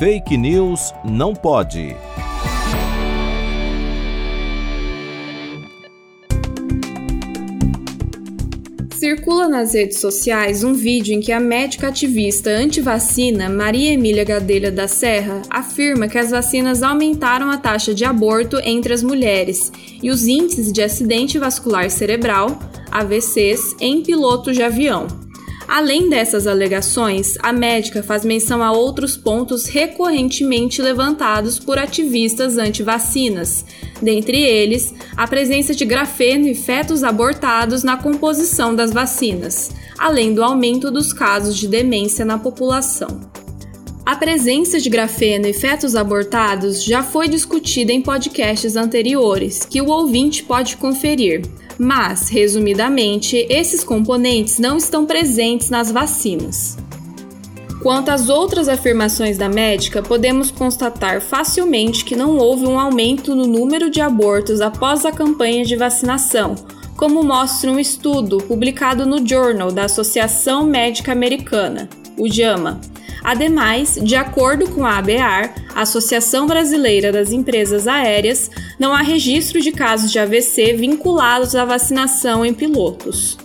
Fake News não pode. Circula nas redes sociais um vídeo em que a médica ativista anti-vacina Maria Emília Gadelha da Serra afirma que as vacinas aumentaram a taxa de aborto entre as mulheres e os índices de acidente vascular cerebral, AVCs, em pilotos de avião. Além dessas alegações, a médica faz menção a outros pontos recorrentemente levantados por ativistas anti-vacinas, dentre eles a presença de grafeno e fetos abortados na composição das vacinas, além do aumento dos casos de demência na população. A presença de grafeno e fetos abortados já foi discutida em podcasts anteriores, que o ouvinte pode conferir. Mas, resumidamente, esses componentes não estão presentes nas vacinas. Quanto às outras afirmações da médica, podemos constatar facilmente que não houve um aumento no número de abortos após a campanha de vacinação, como mostra um estudo publicado no Journal da Associação Médica Americana, o JAMA. Ademais, de acordo com a ABAR, Associação Brasileira das Empresas Aéreas, não há registro de casos de AVC vinculados à vacinação em pilotos.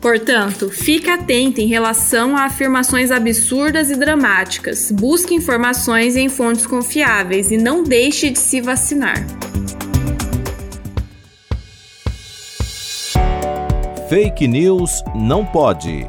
Portanto, fique atento em relação a afirmações absurdas e dramáticas. Busque informações em fontes confiáveis e não deixe de se vacinar. Fake News não pode.